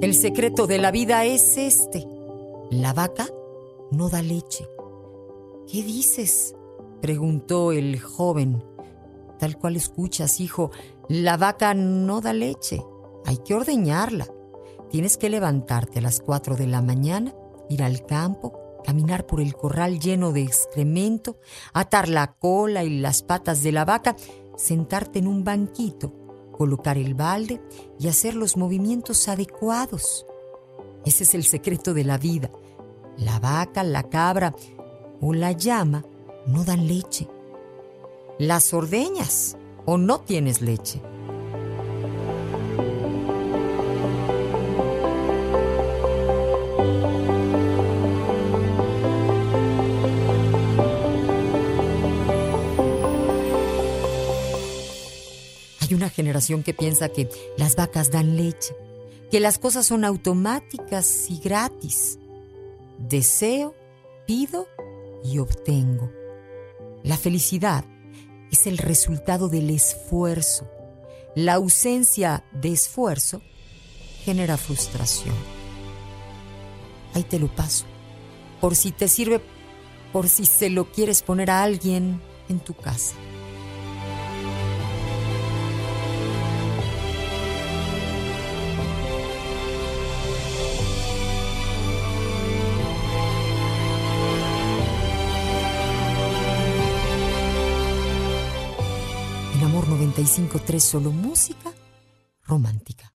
El secreto de la vida es este. La vaca no da leche. ¿Qué dices? preguntó el joven. Tal cual escuchas, hijo, la vaca no da leche. Hay que ordeñarla. Tienes que levantarte a las 4 de la mañana, ir al campo, caminar por el corral lleno de excremento, atar la cola y las patas de la vaca, sentarte en un banquito, colocar el balde y hacer los movimientos adecuados. Ese es el secreto de la vida. La vaca, la cabra o la llama no dan leche. Las ordeñas o no tienes leche. Hay una generación que piensa que las vacas dan leche, que las cosas son automáticas y gratis. Deseo, pido y obtengo. La felicidad es el resultado del esfuerzo. La ausencia de esfuerzo genera frustración. Ahí te lo paso. Por si te sirve, por si se lo quieres poner a alguien en tu casa. Amor 95.3 solo música romántica.